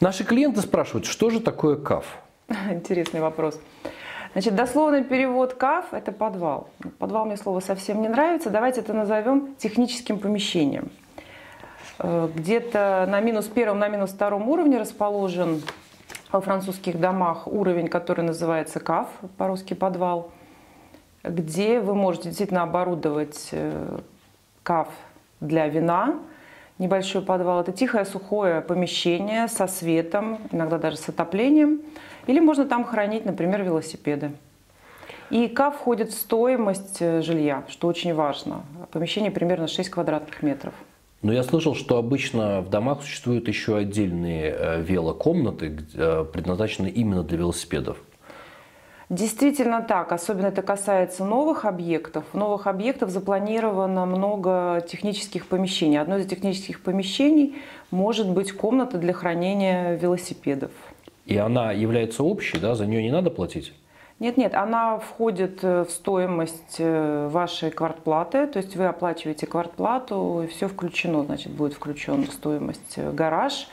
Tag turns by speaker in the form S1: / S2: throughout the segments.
S1: Наши клиенты спрашивают, что же такое КАФ?
S2: Интересный вопрос. Значит, дословный перевод КАФ – это подвал. Подвал мне слово совсем не нравится. Давайте это назовем техническим помещением. Э, где-то на минус первом, на минус втором уровне расположен во французских домах уровень, который называется КАФ, по-русски подвал, где вы можете действительно оборудовать э, КАФ для вина, небольшой подвал. Это тихое, сухое помещение со светом, иногда даже с отоплением. Или можно там хранить, например, велосипеды. И КАФ входит в стоимость э, жилья, что очень важно. Помещение примерно 6 квадратных метров.
S1: Но я слышал, что обычно в домах существуют еще отдельные э, велокомнаты, э, предназначенные именно для велосипедов.
S2: Действительно так, особенно это касается новых объектов. В новых объектов запланировано много технических помещений. Одно из технических помещений может быть комната для хранения велосипедов.
S1: И она является общей, да, за нее не надо платить?
S2: Нет, нет, она входит э, в стоимость э, вашей квартплаты, то есть вы оплачиваете квартплату, и все включено, значит, будет включен в стоимость э, гараж,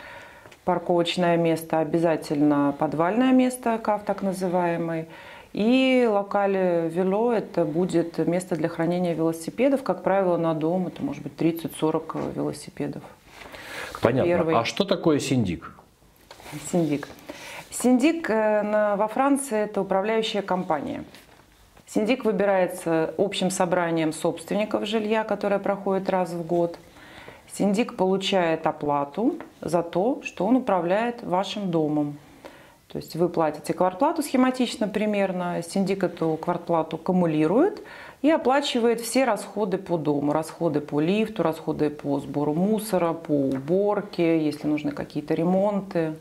S2: парковочное место, обязательно подвальное место, КАФ так называемый, и локали вело – это будет место для хранения велосипедов, как правило, на дом, это может быть 30-40 велосипедов.
S1: Понятно. Первый. А что такое синдик?
S2: Синдик – Синдик э, во Франции – это управляющая компания. Синдик выбирается общим собранием собственников жилья, которое проходит раз в год. Синдик получает оплату за то, что он управляет вашим домом. То есть вы платите квартплату схематично примерно, синдик эту квартплату кумулирует и оплачивает все расходы по дому. Расходы по лифту, расходы по сбору мусора, по уборке, если нужны какие-то ремонты.